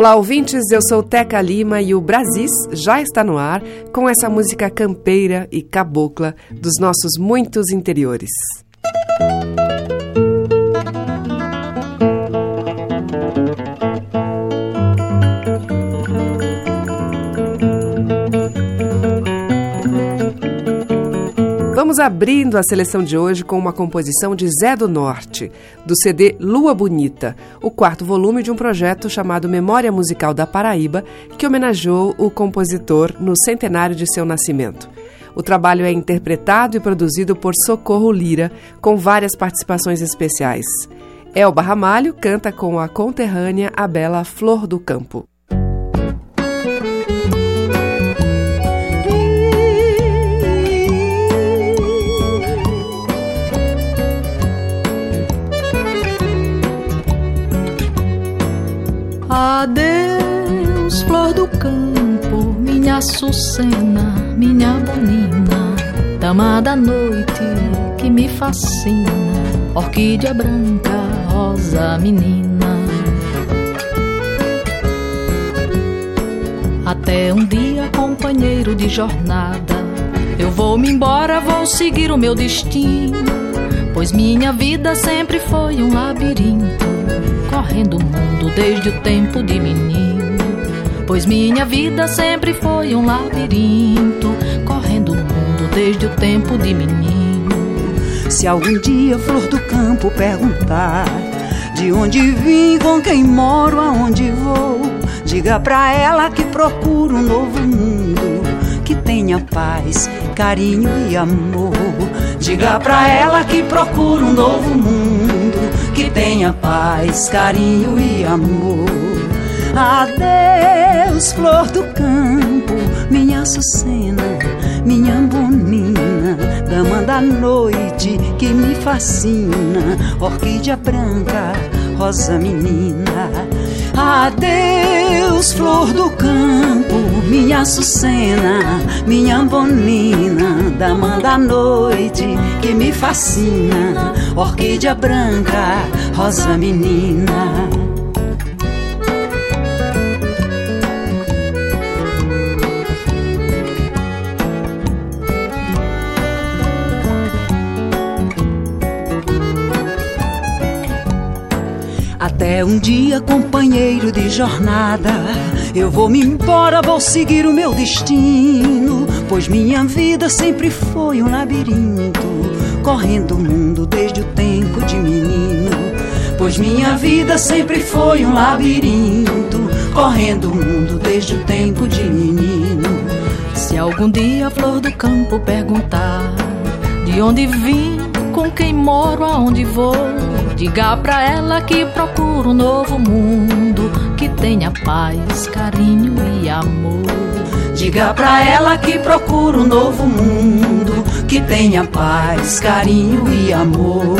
Olá, ouvintes. Eu sou Teca Lima e o Brasis já está no ar com essa música campeira e cabocla dos nossos muitos interiores. Vamos abrindo a seleção de hoje com uma composição de Zé do Norte, do CD Lua Bonita, o quarto volume de um projeto chamado Memória Musical da Paraíba, que homenageou o compositor no centenário de seu nascimento. O trabalho é interpretado e produzido por Socorro Lira, com várias participações especiais. Elba Ramalho canta com a conterrânea a bela Flor do Campo. Adeus, flor do campo, minha açucena, minha bonina, dama da noite que me fascina, orquídea branca, rosa menina. Até um dia, companheiro de jornada, eu vou me embora, vou seguir o meu destino, pois minha vida sempre foi um labirinto correndo o mundo desde o tempo de menino. Pois minha vida sempre foi um labirinto, correndo o mundo desde o tempo de menino. Se algum dia flor do campo perguntar de onde vim, com quem moro, aonde vou, diga pra ela que procuro um novo mundo que tenha paz, carinho e amor. Diga pra ela que procuro um novo mundo que tenha paz, carinho e amor. Adeus, flor do campo, minha açucena, minha bonina, dama da noite que me fascina, orquídea branca, rosa menina. Adeus, flor do campo, minha açucena, minha bonina, da noite que me fascina, orquídea branca, rosa menina. Até um dia, companheiro de jornada, eu vou me embora, vou seguir o meu destino, pois minha vida sempre foi um labirinto, correndo o mundo desde o tempo de menino. Pois minha vida sempre foi um labirinto, correndo o mundo desde o tempo de menino. Se algum dia a flor do campo perguntar de onde vim, com quem moro, aonde vou, diga pra ela que procuro um novo mundo que tenha paz, carinho e amor. Diga pra ela que procuro um novo mundo que tenha paz, carinho e amor.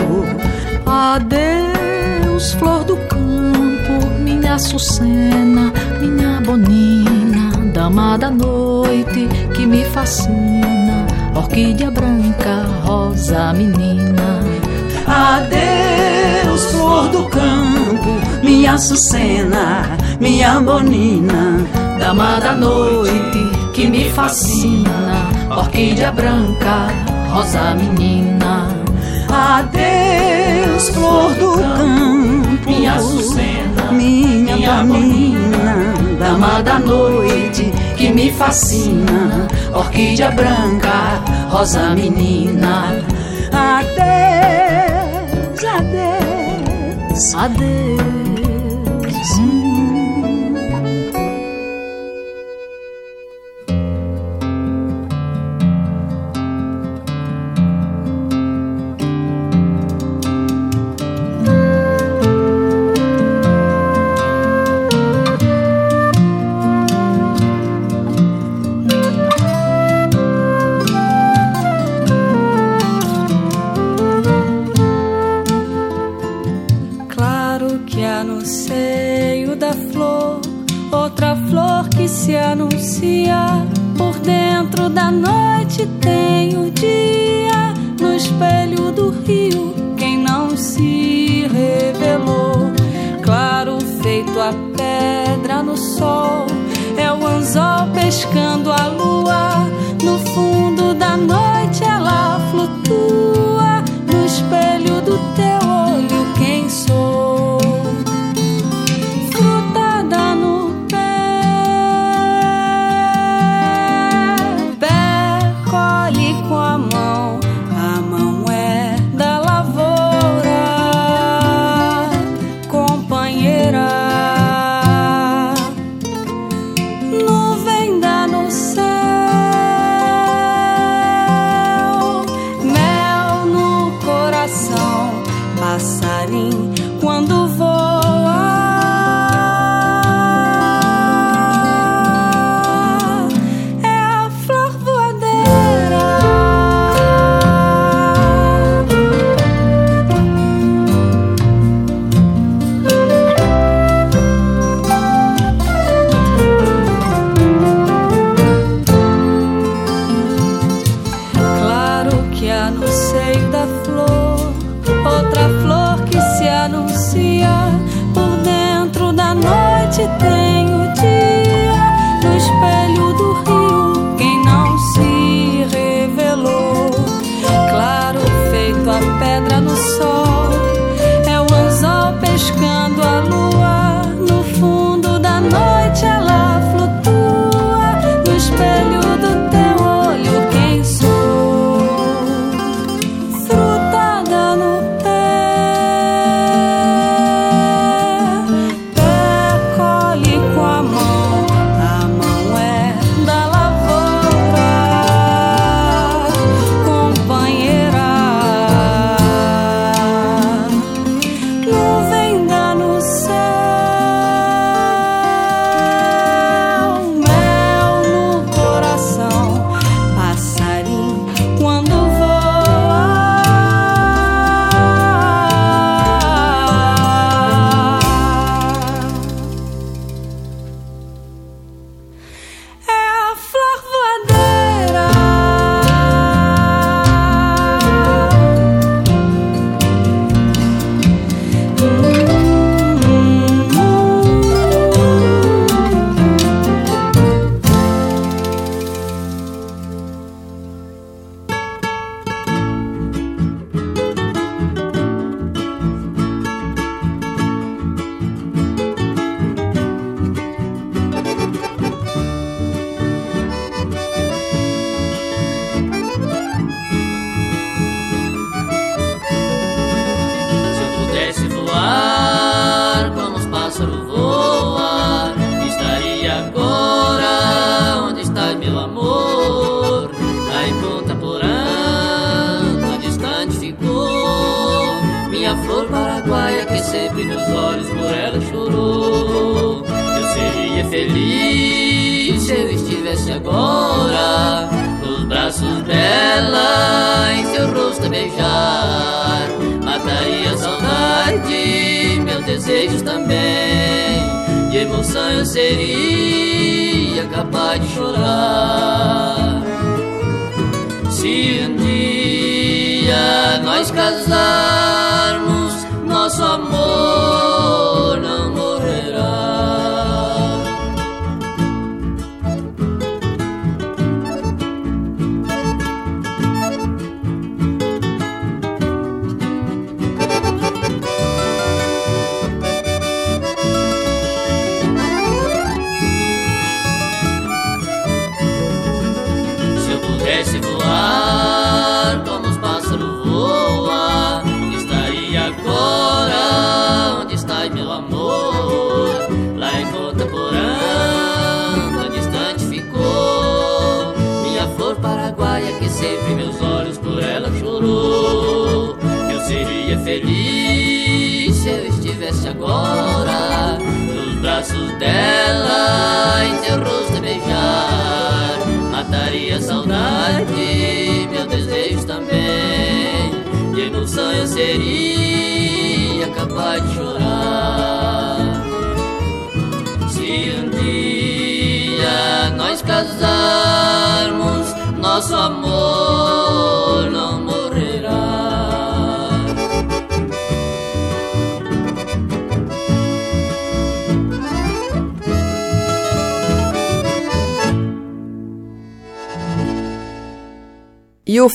Adeus, flor do campo, minha açucena, minha bonina, dama da noite que me fascina, orquídea branca, rosa menina. Adeus, flor do campo, minha açucena, minha bonina, dama da noite que me fascina, orquídea branca, rosa menina. Adeus, flor do campo, minha açucena, minha, minha bonina, dama da noite que me fascina, orquídea branca, rosa menina. Adeus, adeus, அது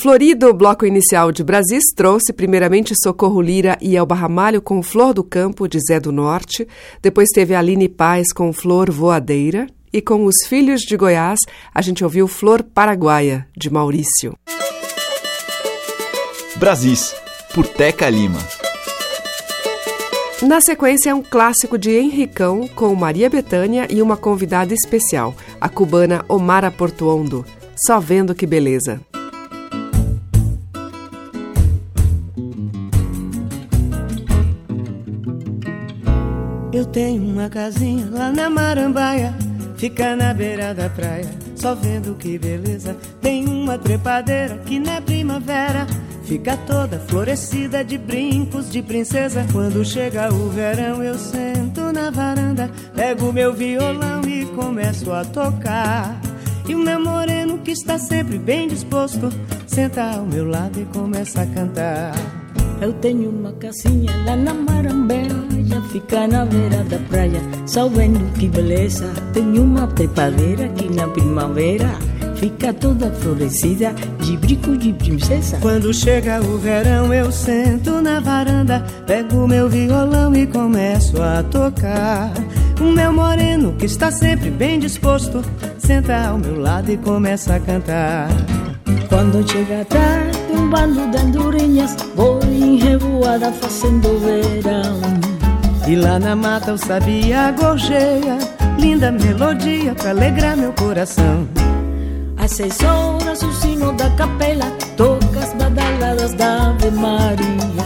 florido bloco inicial de Brasis trouxe primeiramente Socorro Lira e Elba Ramalho com Flor do Campo, de Zé do Norte. Depois teve Aline Paz com Flor Voadeira. E com os Filhos de Goiás, a gente ouviu Flor Paraguaia, de Maurício. Brasis, por Teca Lima. Na sequência, é um clássico de Henricão com Maria Bethânia e uma convidada especial, a cubana Omara Portuondo. Só vendo que beleza. Tenho uma casinha lá na Marambaia, fica na beira da praia, só vendo que beleza. Tem uma trepadeira que na primavera fica toda florescida de brincos de princesa. Quando chega o verão, eu sento na varanda, pego meu violão e começo a tocar. E o meu moreno, que está sempre bem disposto, senta ao meu lado e começa a cantar. Eu tenho uma casinha lá na Marambeia, fica na beira da praia, só vendo que beleza. Tenho uma trepadeira aqui na primavera, fica toda florescida de brinco de princesa. Quando chega o verão, eu sento na varanda, pego meu violão e começo a tocar. O meu moreno, que está sempre bem disposto, senta ao meu lado e começa a cantar. Quando chega a tarde, um bando de andorinhas Vou em revoada fazendo verão. E lá na mata o sabia gorjeia Linda melodia pra alegrar meu coração. Às seis horas o sino da capela Toca as badaladas da Ave Maria.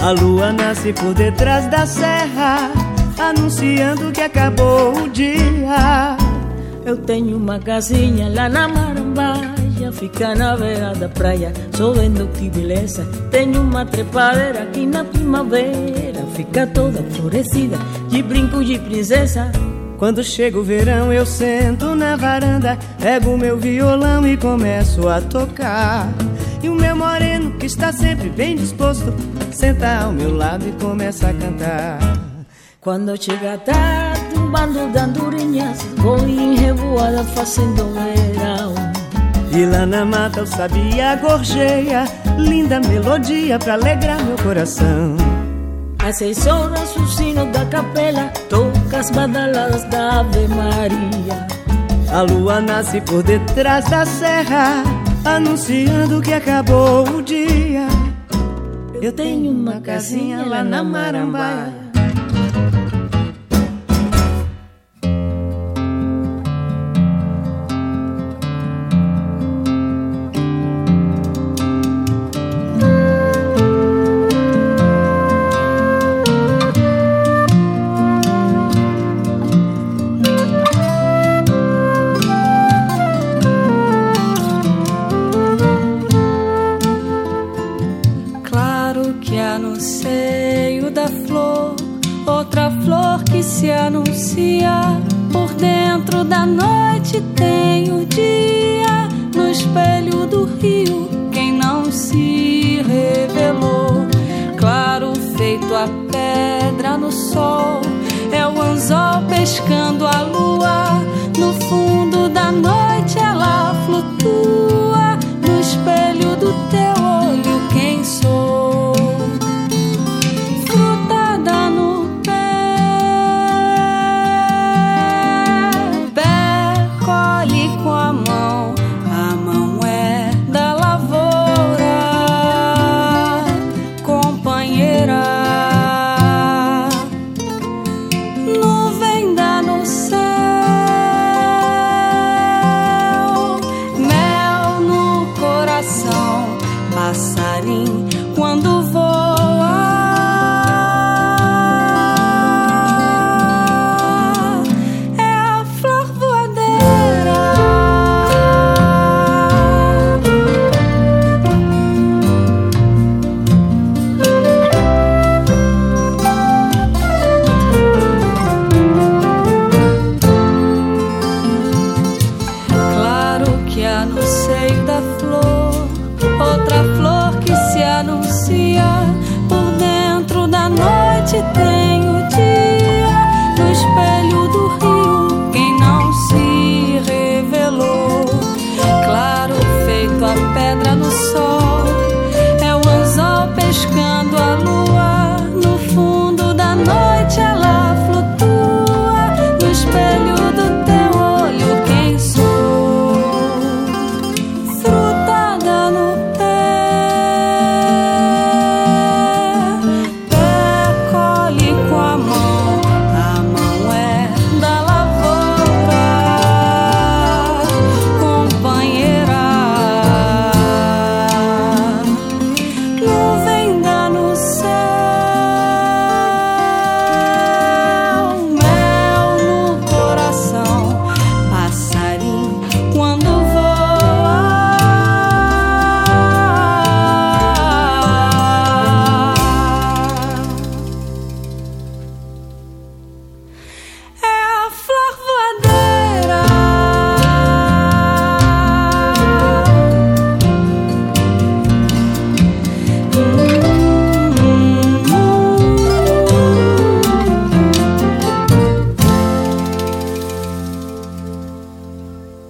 A lua nasce por detrás da serra Anunciando que acabou o dia. Eu tenho uma casinha lá na Marambaia fica na beira da praia, só vendo que beleza. Tenho uma trepadeira aqui na primavera, fica toda florescida, de brinco de princesa. Quando chega o verão, eu sento na varanda, pego meu violão e começo a tocar. E o meu moreno, que está sempre bem disposto, senta ao meu lado e começa a cantar. Quando chega tarde, um bando de andorinhas, vou em revoada fazendo verão. E lá na mata o sabia gorjeia Linda melodia pra alegrar meu coração. Às seis horas o sino da capela Toca as badaladas da Ave Maria. A lua nasce por detrás da serra Anunciando que acabou o dia. Eu tenho uma casinha lá na Marambaia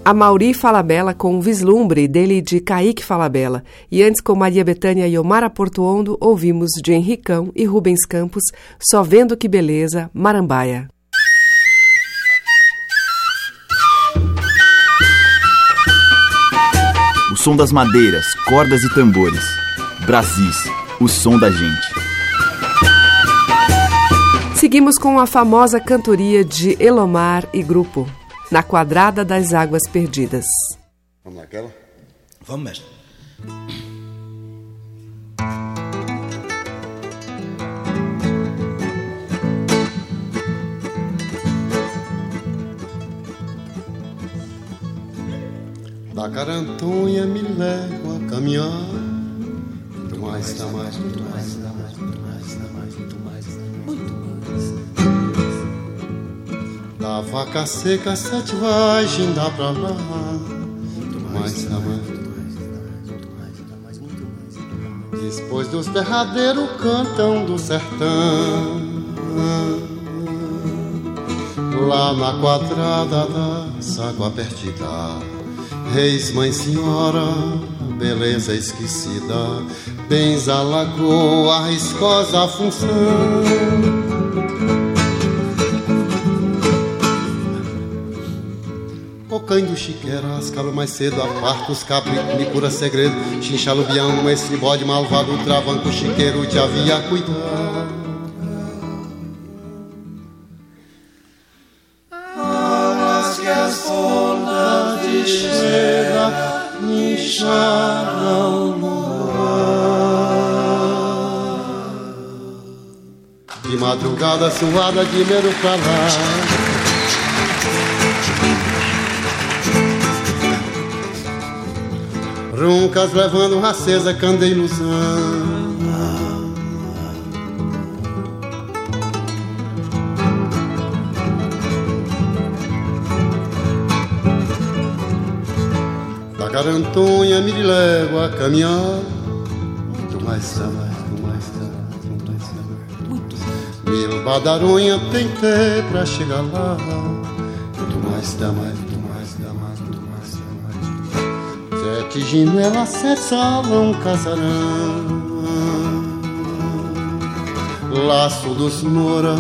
A Mauri Falabella com o Vislumbre, dele de Kaique Falabella. E antes, com Maria Bethânia e Omara Portuondo, ouvimos de Henricão e Rubens Campos, Só Vendo Que Beleza, Marambaia. O som das madeiras, cordas e tambores. Brasis, o som da gente. Seguimos com a famosa cantoria de Elomar e grupo na Quadrada das Águas Perdidas. Vamos naquela? Vamos, mestre. Da Carantonha me levo a caminhar. Muito mais, mais, muito mais, dá mais, muito mais, Da vaca seca sete vagem dá pra lá. Muito mais, dá mais, Depois dos derradeiros cantam do sertão. Lá na quadrada da água perdida. Reis, mãe, senhora, beleza esquecida. Bens a lagoa, riscosa função. Caindo chiqueiras, cabra mais cedo, aparta os cabos me cura segredo. Xinchalubião, esse bode malvado, travanco chiqueiro te havia cuidado. De madrugada suada de medo pra lá. Runcas levando acesa canda ilusão Da Garantonha me levo a caminhar. Muito mais, mais, muito mais, muito mais, muito. Mais Mil badaronha tentei pra chegar lá. Muito mais, dá Tigino ela acessava um casarão. Laço dos Moura,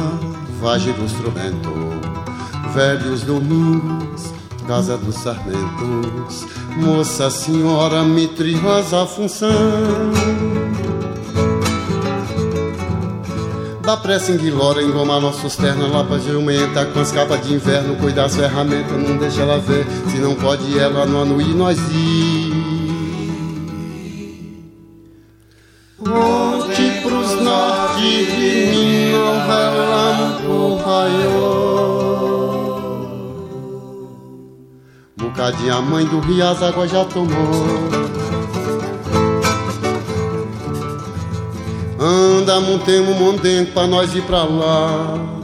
Vagem do Instrumento Velhos Domingos, Casa dos Sarmentos. Moça Senhora, Mitre Rosa Função. Da pressa em Guilora, engomar nossos ternos lá pra jumenta. Com as capas de inverno, cuidar as ferramentas Não deixa ela ver, se não pode ela no ano e nós ir mãe do rio as águas já tomou Anda, montemos um mondengo pra nós ir pra lá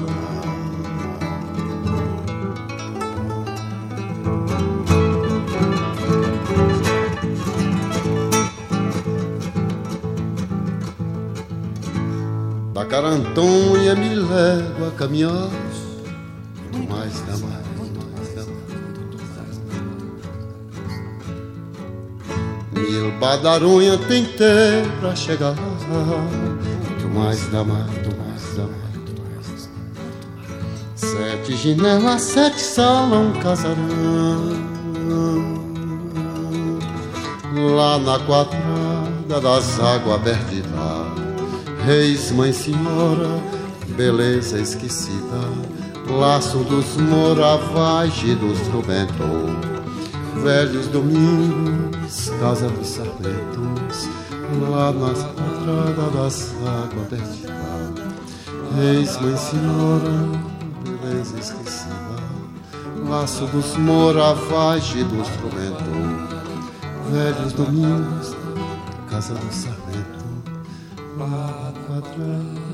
Carantonha me leva a caminhar. Badarunha tentei pra chegar. Tu mais mais, tu mais dá mais. Sete janelas, sete salas, um casarão. Lá na quadrada das águas lá. Reis, mãe, senhora, beleza esquecida. Laço dos moravais e dos juventude velhos domingos, casa dos sarmentos, lá nas quadradas das águas vertical. Reis, mãe, senhora, beleza esquecida, laço dos moravais e dos juventude, velhos domingos, casa do sarmento, lá na quadrada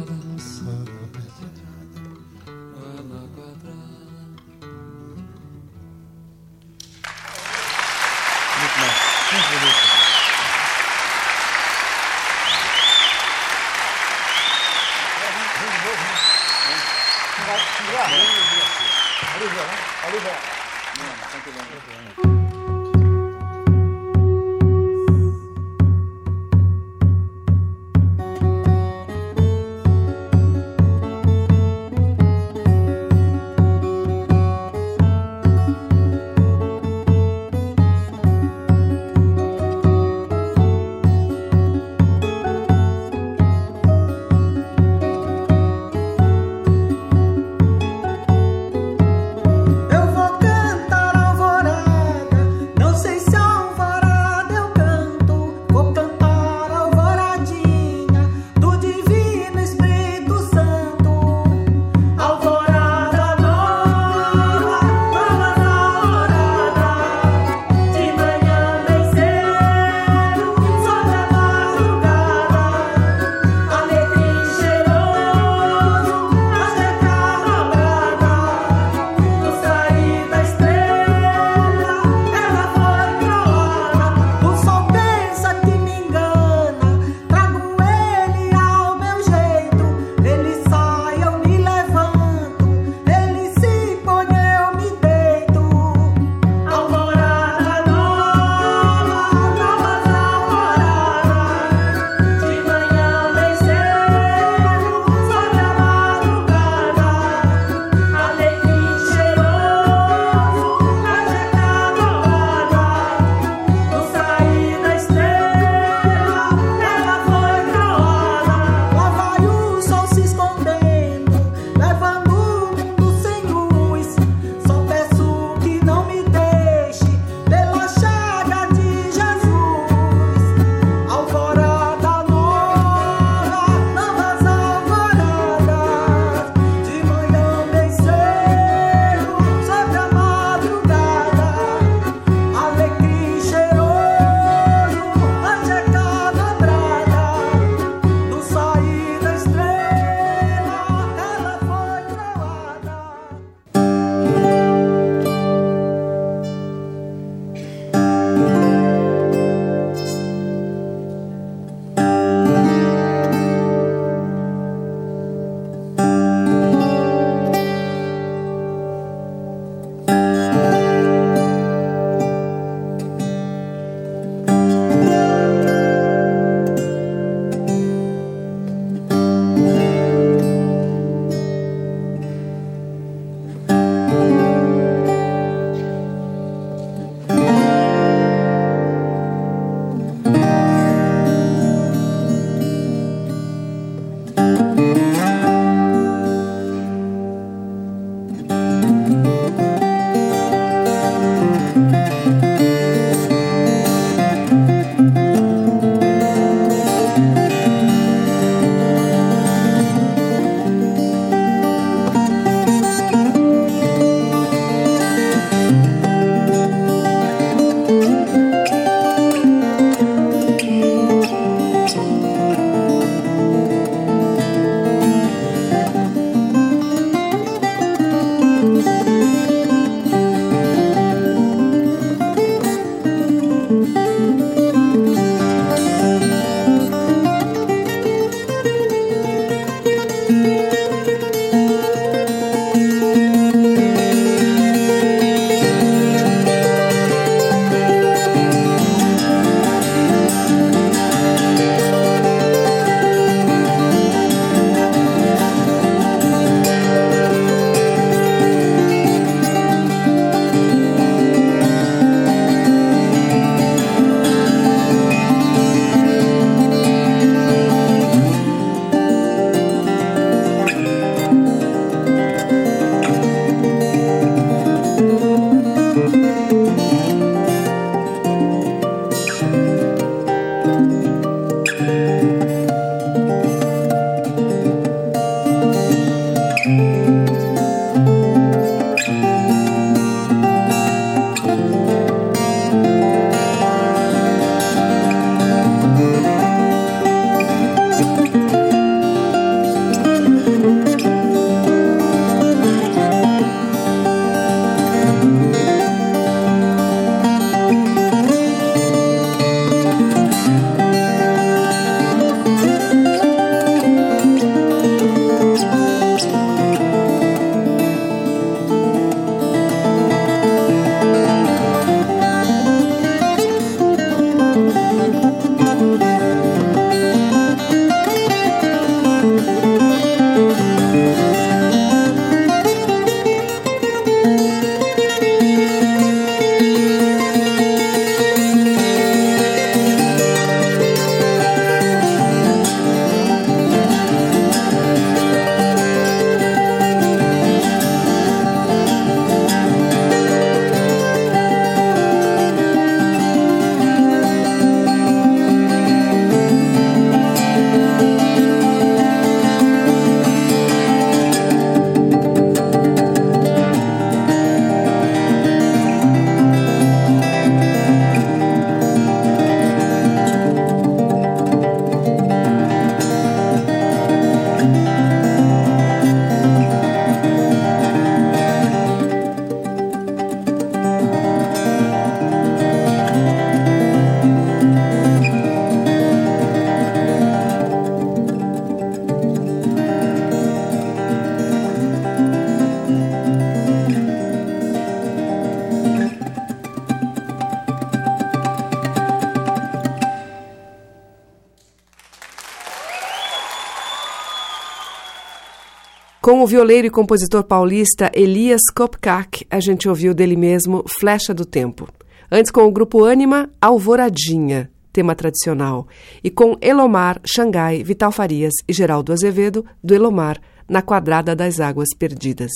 Com o violeiro e compositor paulista Elias Kopkak, a gente ouviu dele mesmo Flecha do Tempo. Antes, com o grupo Ânima, Alvoradinha, tema tradicional. E com Elomar, Xangai, Vital Farias e Geraldo Azevedo, do Elomar, na Quadrada das Águas Perdidas.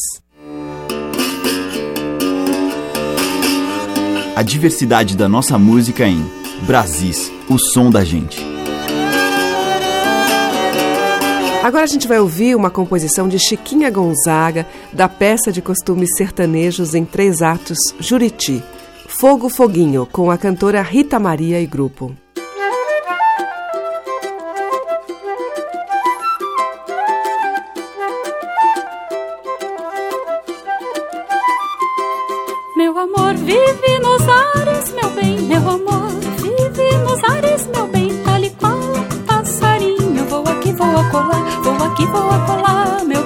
A diversidade da nossa música em Brasis, o som da gente. Agora a gente vai ouvir uma composição de Chiquinha Gonzaga, da peça de costumes sertanejos em três atos, Juriti. Fogo Foguinho, com a cantora Rita Maria e grupo. Vou aqui, vou a colar, meu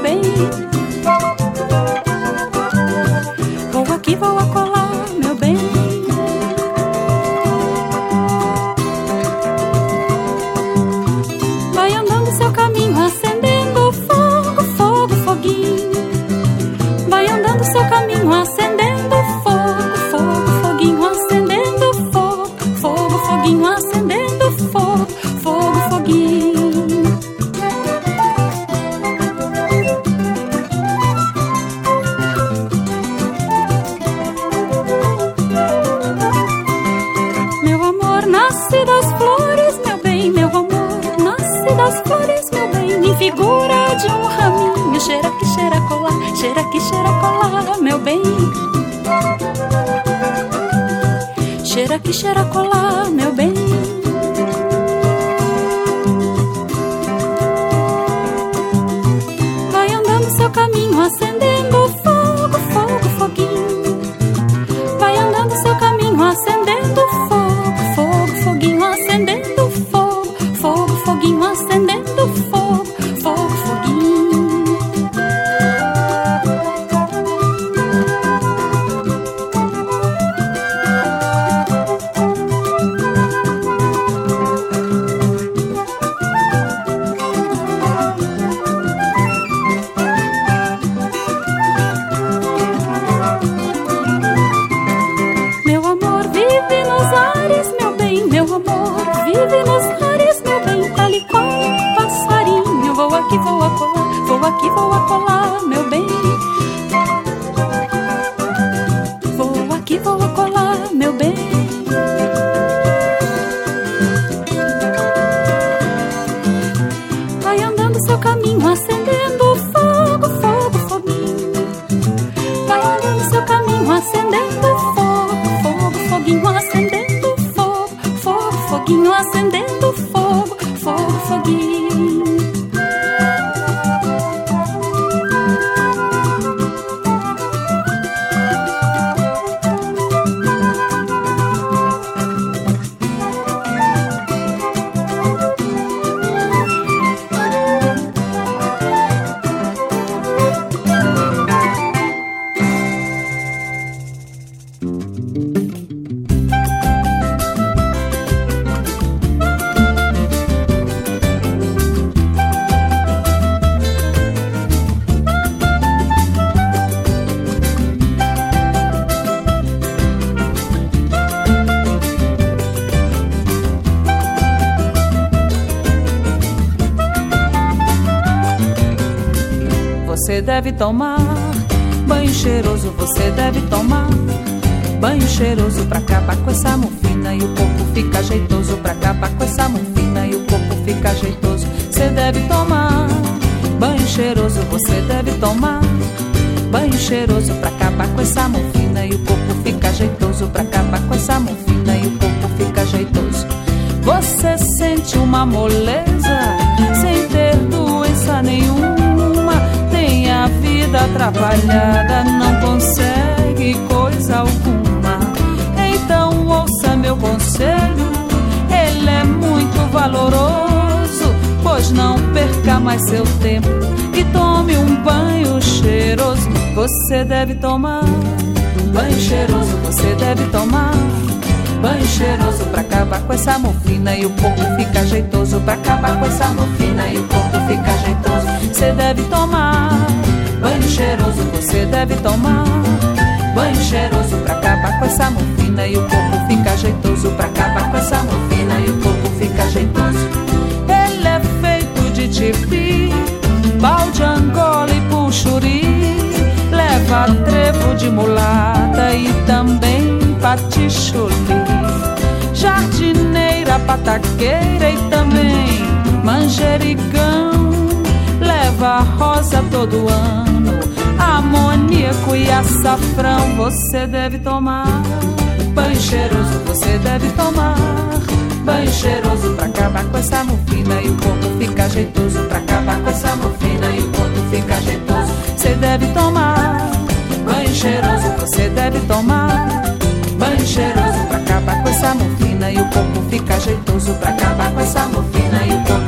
seu tomar. Banho cheiroso, você deve tomar. Banho cheiroso pra acabar com essa mufina e o corpo fica jeitoso. Pra acabar com essa mufina e o corpo fica jeitoso. Você deve tomar. Banho cheiroso, você deve tomar. Banho cheiroso pra acabar com essa mufina vida atrapalhada, não consegue coisa alguma. Então ouça meu conselho, ele é muito valoroso. Pois não perca mais seu tempo e tome um banho cheiroso. Você deve tomar banho cheiroso, você deve tomar Banho cheiroso pra acabar com essa morfina e o corpo fica jeitoso pra acabar com essa morfina e o corpo fica jeitoso. Você deve tomar banho cheiroso, você deve tomar. Banho cheiroso pra acabar com essa morfina e o corpo fica jeitoso pra acabar com essa morfina e o corpo fica jeitoso. Ele é feito de tipi, balde, angola e puxuri, leva trevo de mulata e também patichuli, jardineira, pataqueira e também manjericão, leva rosa todo ano, amoníaco e açafrão você deve tomar. Banho cheiroso você deve tomar. Banho cheiroso pra acabar com essa morfina e o corpo fica jeitoso. Pra acabar com essa morfina e o corpo fica jeitoso. Você deve tomar. Banho cheiroso você deve tomar. Banho cheiroso pra acabar com essa morfina e o corpo fica jeitoso. Pra acabar com essa morfina e o corpo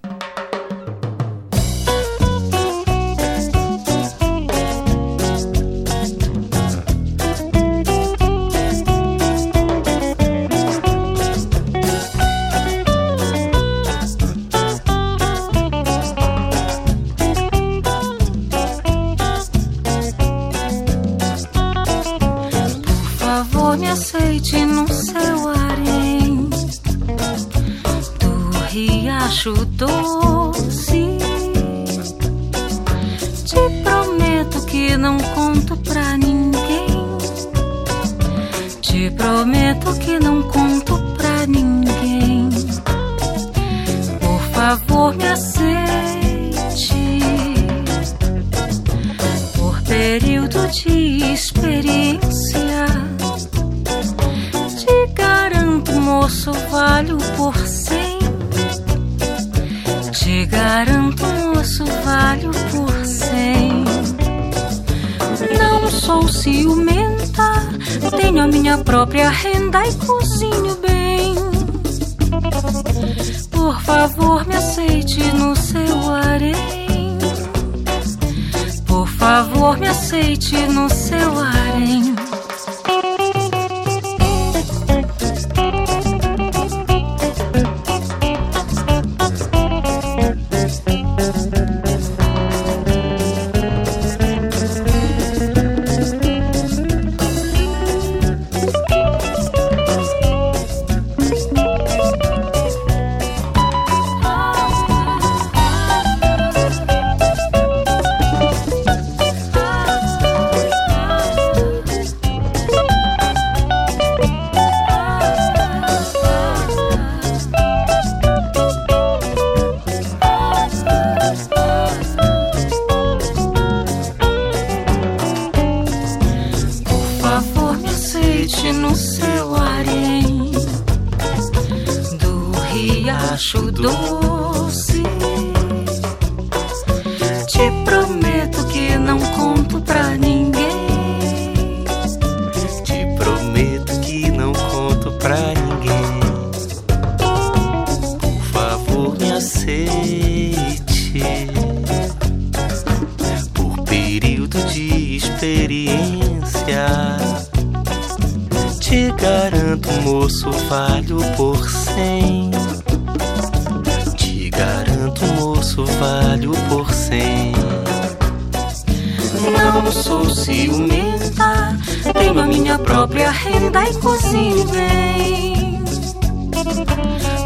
Garanto, moço, valho por cem. Não sou ciumenta, tenho a minha própria renda e cozinho bem. Por favor, me aceite no seu harém. Por favor, me aceite no seu harém. Não sou ciumenta, tenho a minha própria renda e cozinho bem.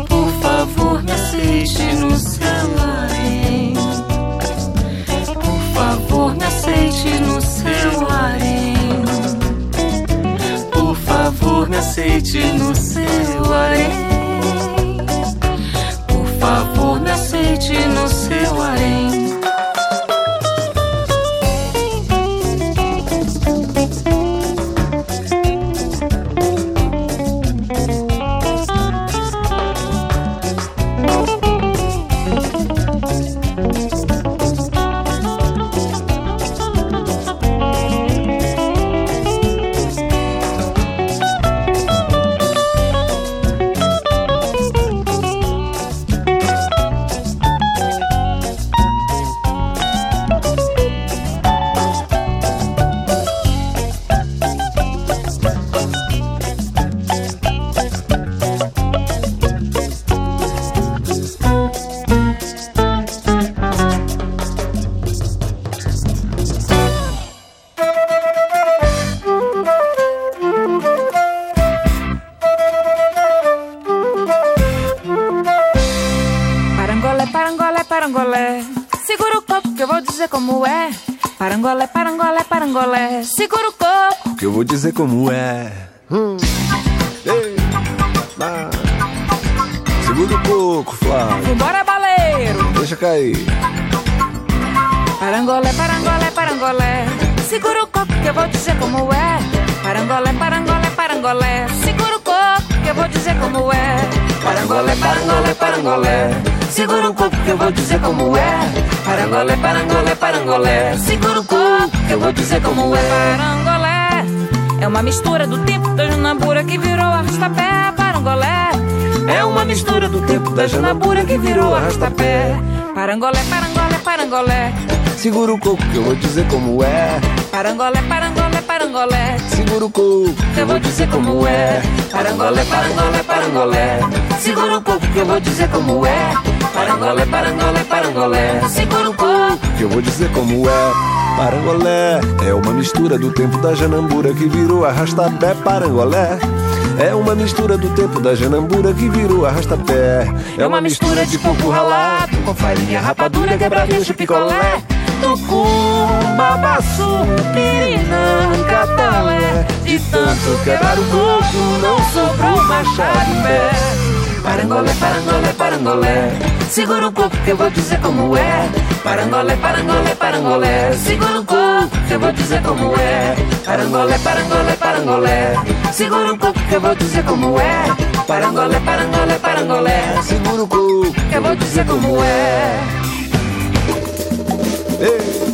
Por favor, me aceite no seu harém. Por favor, me aceite no seu harém. Por favor, me aceite no seu harém. Por favor, me aceite no seu harém. Dizer como é. Hum. Ei, ah. Segura o coco, Flávio. Vambora, baleiro. Deixa cair. Parangolé, parangolé, parangolé. Segura o coco que eu vou dizer como é. Parangolé, parangolé, parangolé. Segura o coco que eu vou dizer como é. Parangolé, parangolé, parangolé. Segura o coco que eu vou dizer como é. Parangolé, parangolé, parangolé. Segura o coco que eu vou dizer como é. Parangolé é uma mistura do tempo da Junabura que virou arrastapé. Parangolé é uma mistura do tempo da Janabura que virou arrastapé. Parangolé, parangolé, parangolé. Segura o coco que eu vou dizer como é. Parangolé, parangolé, parangolé. Segura o coco que eu vou dizer como é. Parangolé, parangolé, parangolé. Segura o coco que eu vou dizer como é. Parangolé, parangolé, parangolé. Segura o coco que eu vou dizer como é. Parangolé é uma mistura do tempo da Janambura que virou arrastapé. Parangolé é uma mistura do tempo da Janambura que virou arrastapé. É uma mistura de coco ralado com farinha, rapadura, quebra-vento, picolé. Tucum, babaçu, pirinã, catalé. De tanto quebrar o coco, não sobrou machado em pé. Parangolé, parangolé, parangolé. Segura o coco que eu vou dizer como é. Parangolé, parangolé, parangolé. Segura o coco que eu vou dizer como é. Parangolé, parangolé, parangolé. Segura o coco que eu vou dizer como é. Parangolé, parangolé, parangolé. Segura o coco que eu vou dizer como é. Ei.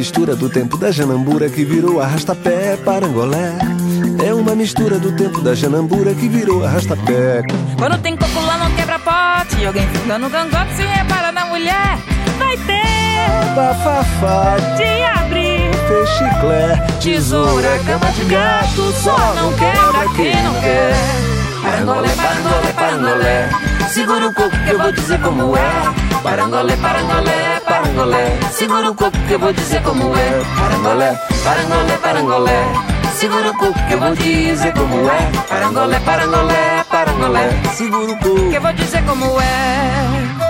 Mistura do tempo da Janambura que virou arrastapé. Parangolé é uma mistura do tempo da Janambura que virou arrastapé. Quando tem coco lá no quebra-pote, alguém fica no cangote se repara na mulher. Vai ter bafafá de abrir, fechiclé, tesoura, cama de gato, só não quebra quem não quer. Parangolé, parangolé, parangolé. Segura o coco que eu vou dizer como é. Parangolé, parangolé, parangolé. Segura o coco que eu vou dizer como é. Parangolé, parangolé, parangolé. Segura o coco que eu vou dizer como é. Parangolé, parangolé, parangolé. Segura o coco que eu vou dizer como é.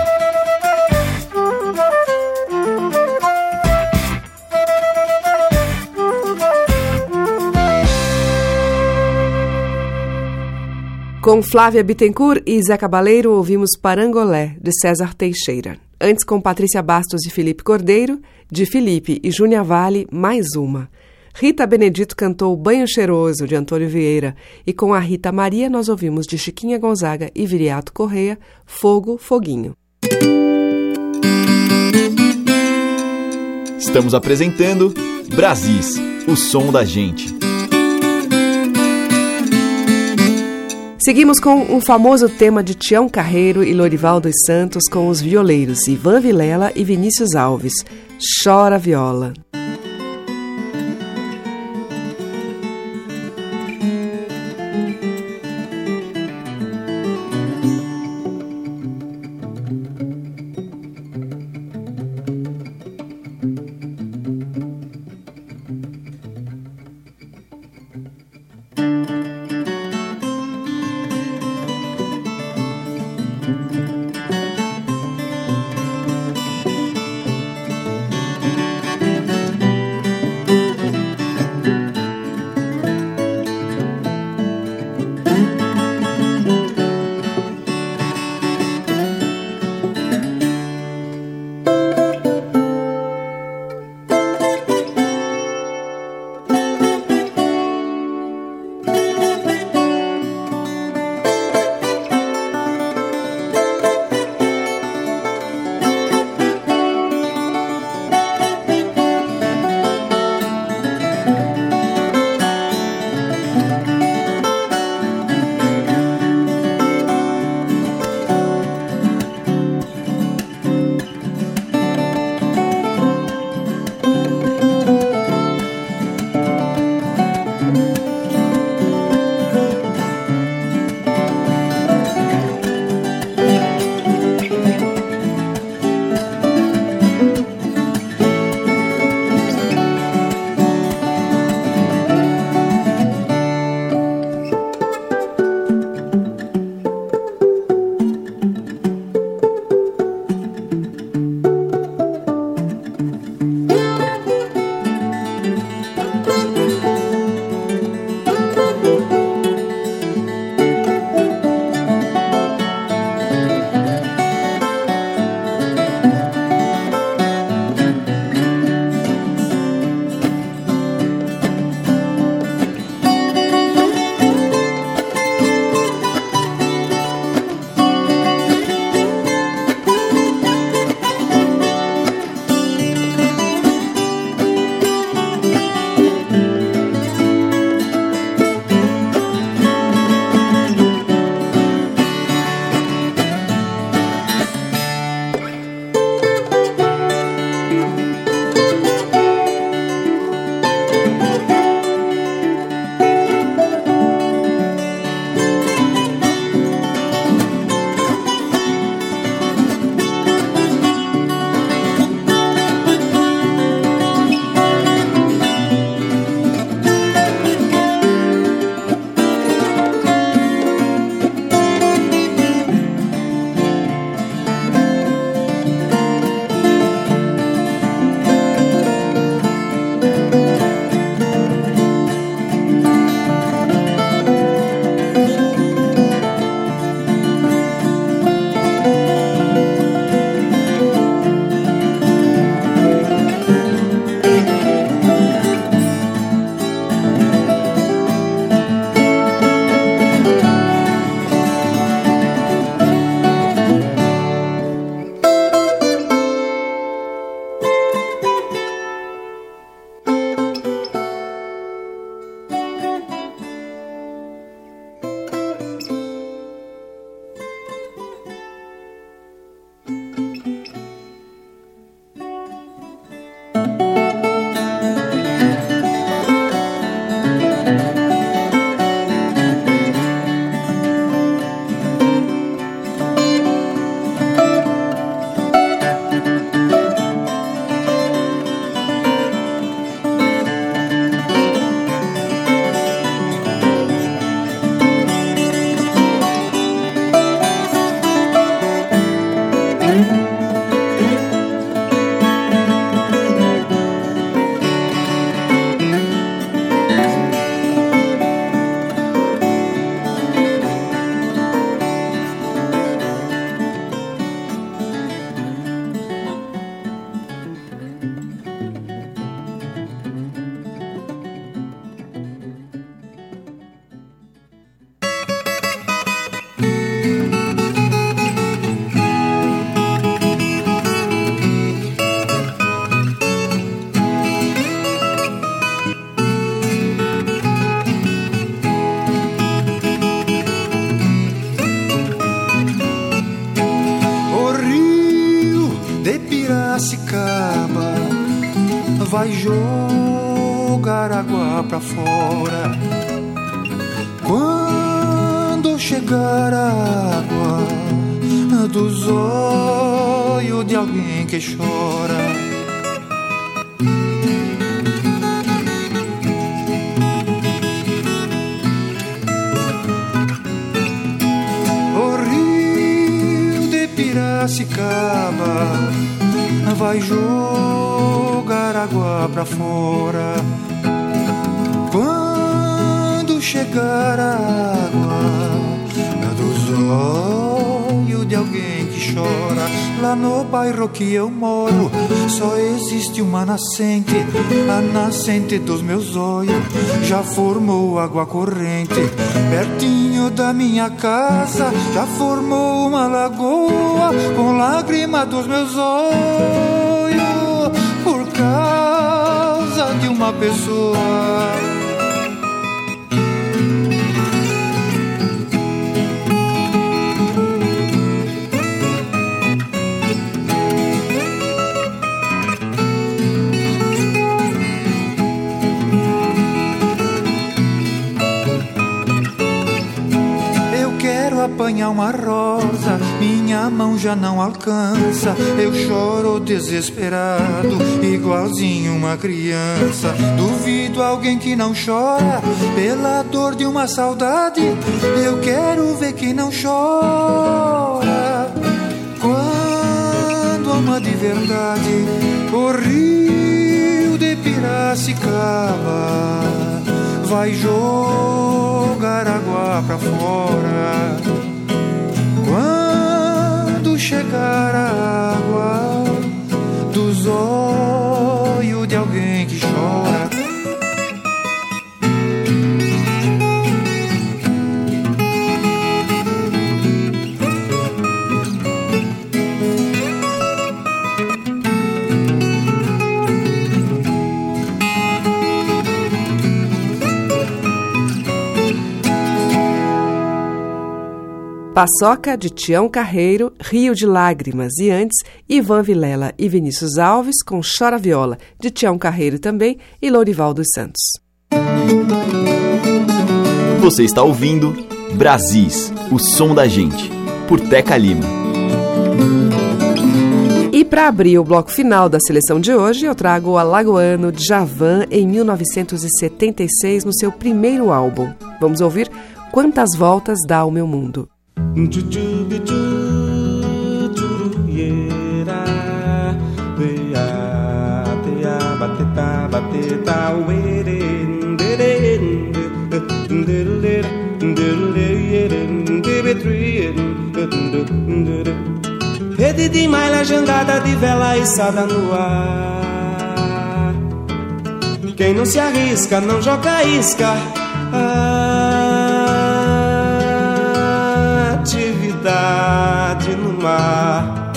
Com Flávia Bittencourt e Zé Cabaleiro, ouvimos Parangolé, de César Teixeira. Antes, com Patrícia Bastos e Felipe Cordeiro, de Felipe e Júnia Vale, mais uma. Rita Benedito cantou Banho Cheiroso, de Antônio Vieira, e com a Rita Maria nós ouvimos de Chiquinha Gonzaga e Viriato Correia, Fogo, Foguinho. Estamos apresentando Brasis, o som da gente. Seguimos com um famoso tema de Tião Carreiro e Lorival dos Santos com os violeiros Ivan Vilela e Vinícius Alves. Chora Viola. Nascente, a nascente dos meus olhos já formou água corrente, pertinho da minha casa já formou uma lagoa com lágrima dos meus olhos por causa de uma pessoa. Apanhar uma rosa, minha mão já não alcança. Eu choro desesperado, igualzinho uma criança. Duvido alguém que não chora pela dor de uma saudade. Eu quero ver quem não chora quando ama de verdade. O rio de Piracicaba vai jogar água pra fora chegar a água dos olhos Paçoca de Tião Carreiro, Rio de Lágrimas e antes Ivan Vilela e Vinícius Alves com Chora Viola, de Tião Carreiro também e Lourival dos Santos. Você está ouvindo Brasis, o som da gente, por Teca Lima. E para abrir o bloco final da seleção de hoje, eu trago o alagoano Djavan em 1976 no seu primeiro álbum. Vamos ouvir Quantas Voltas Dá o Meu Mundo. Rede de malha jangada de vela içada no ar Quem não se arrisca não joga isca. Ah, no mar.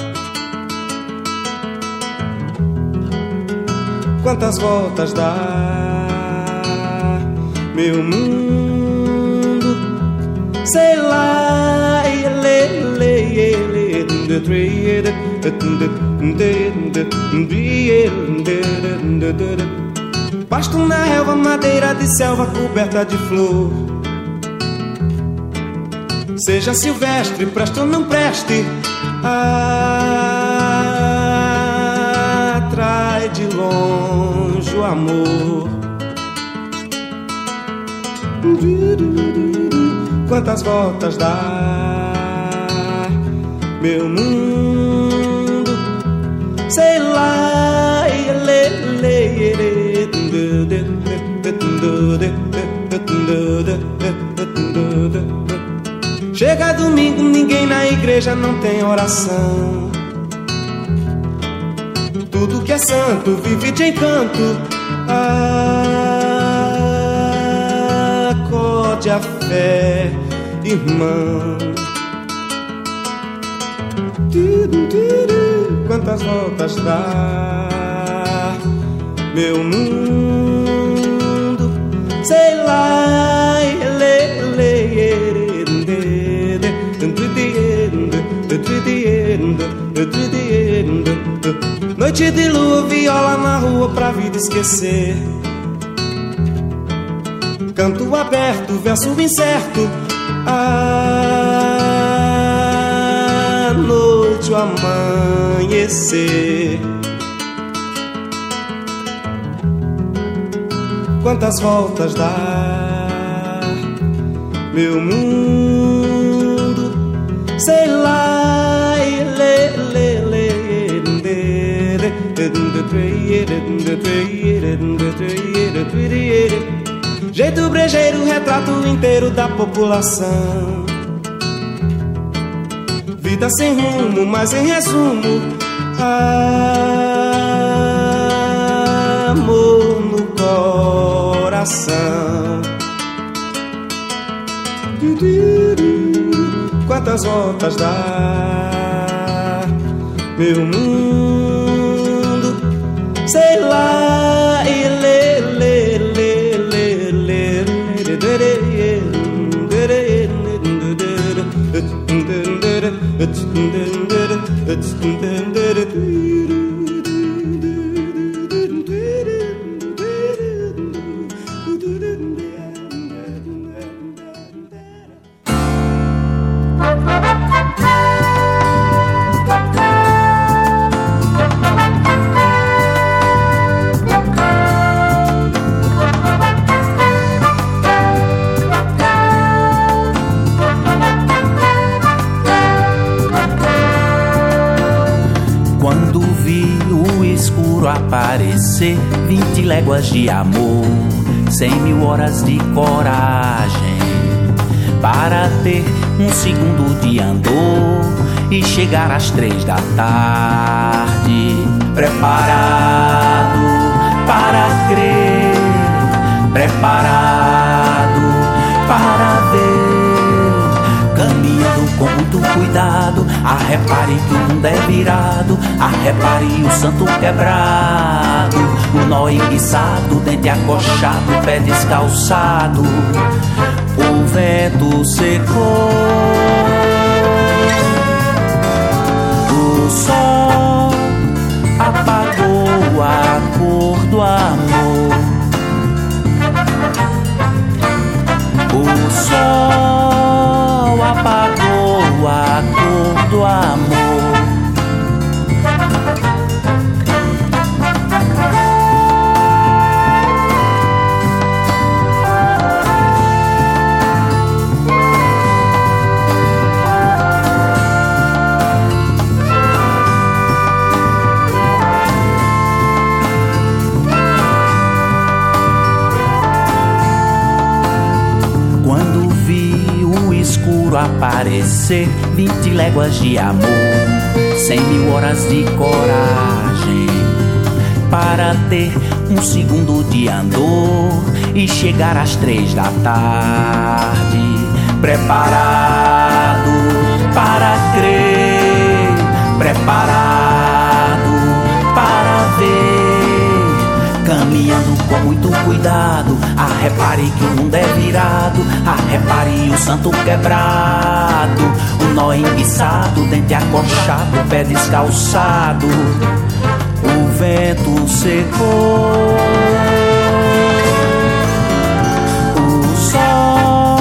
Quantas voltas dá meu mundo? Sei lá, ele, ele, Pasto na relva, madeira de selva coberta de flor Seja silvestre, preste ou não preste, atrai de longe o amor. Quantas voltas dá meu mundo? Sei lá, ele, ele, ele, Chega domingo, ninguém na igreja não tem oração. Tudo que é santo vive de encanto. Acorde a fé, irmão. Quantas voltas dá meu mundo? Sei lá, Noite de lua, viola na rua pra vida esquecer. Canto aberto, verso incerto. A noite, o amanhecer. Quantas voltas dá meu mundo? Sei lá, Jeito brejeiro, retrato inteiro da população. Vida sem rumo, mas em resumo, amor no coração. Quantas voltas dá meu mundo? Sei lá, e lê, lê, lê, lê, lê, Quando vinte léguas de amor, cem mil horas de coragem, para ter um segundo de andor e chegar às três da tarde, preparado para crer, preparado cuidado. A repare que o mundo é virado, a repare o santo quebrado, o nó enguiçado, dente acochado, pé descalçado, o vento secou. O sol apagou a cor do amor. O sol aparecer, vinte léguas de amor, cem mil horas de coragem, para ter um segundo de andor e chegar às três da tarde, preparado para crer, preparado caminhando com muito cuidado. A repare que o mundo é virado, a repare o santo quebrado, o nó enguiçado, dente acochado, pé descalçado, o vento secou. O sol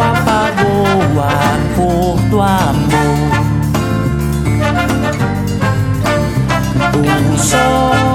apagou a cor do amor. O sol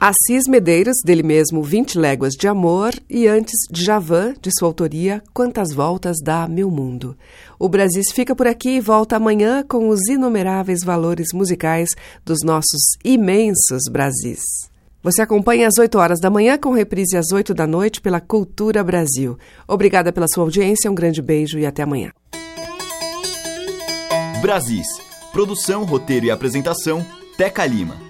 Assis Medeiros, dele mesmo 20 Léguas de Amor, e antes Javan, de sua autoria Quantas Voltas Dá Meu Mundo. O Brasis fica por aqui e volta amanhã com os inumeráveis valores musicais dos nossos imensos Brasis. Você acompanha às 8 horas da manhã com reprise às 8 da noite pela Cultura Brasil. Obrigada pela sua audiência, um grande beijo e até amanhã. Brasis. Produção, roteiro e apresentação, Teca Lima.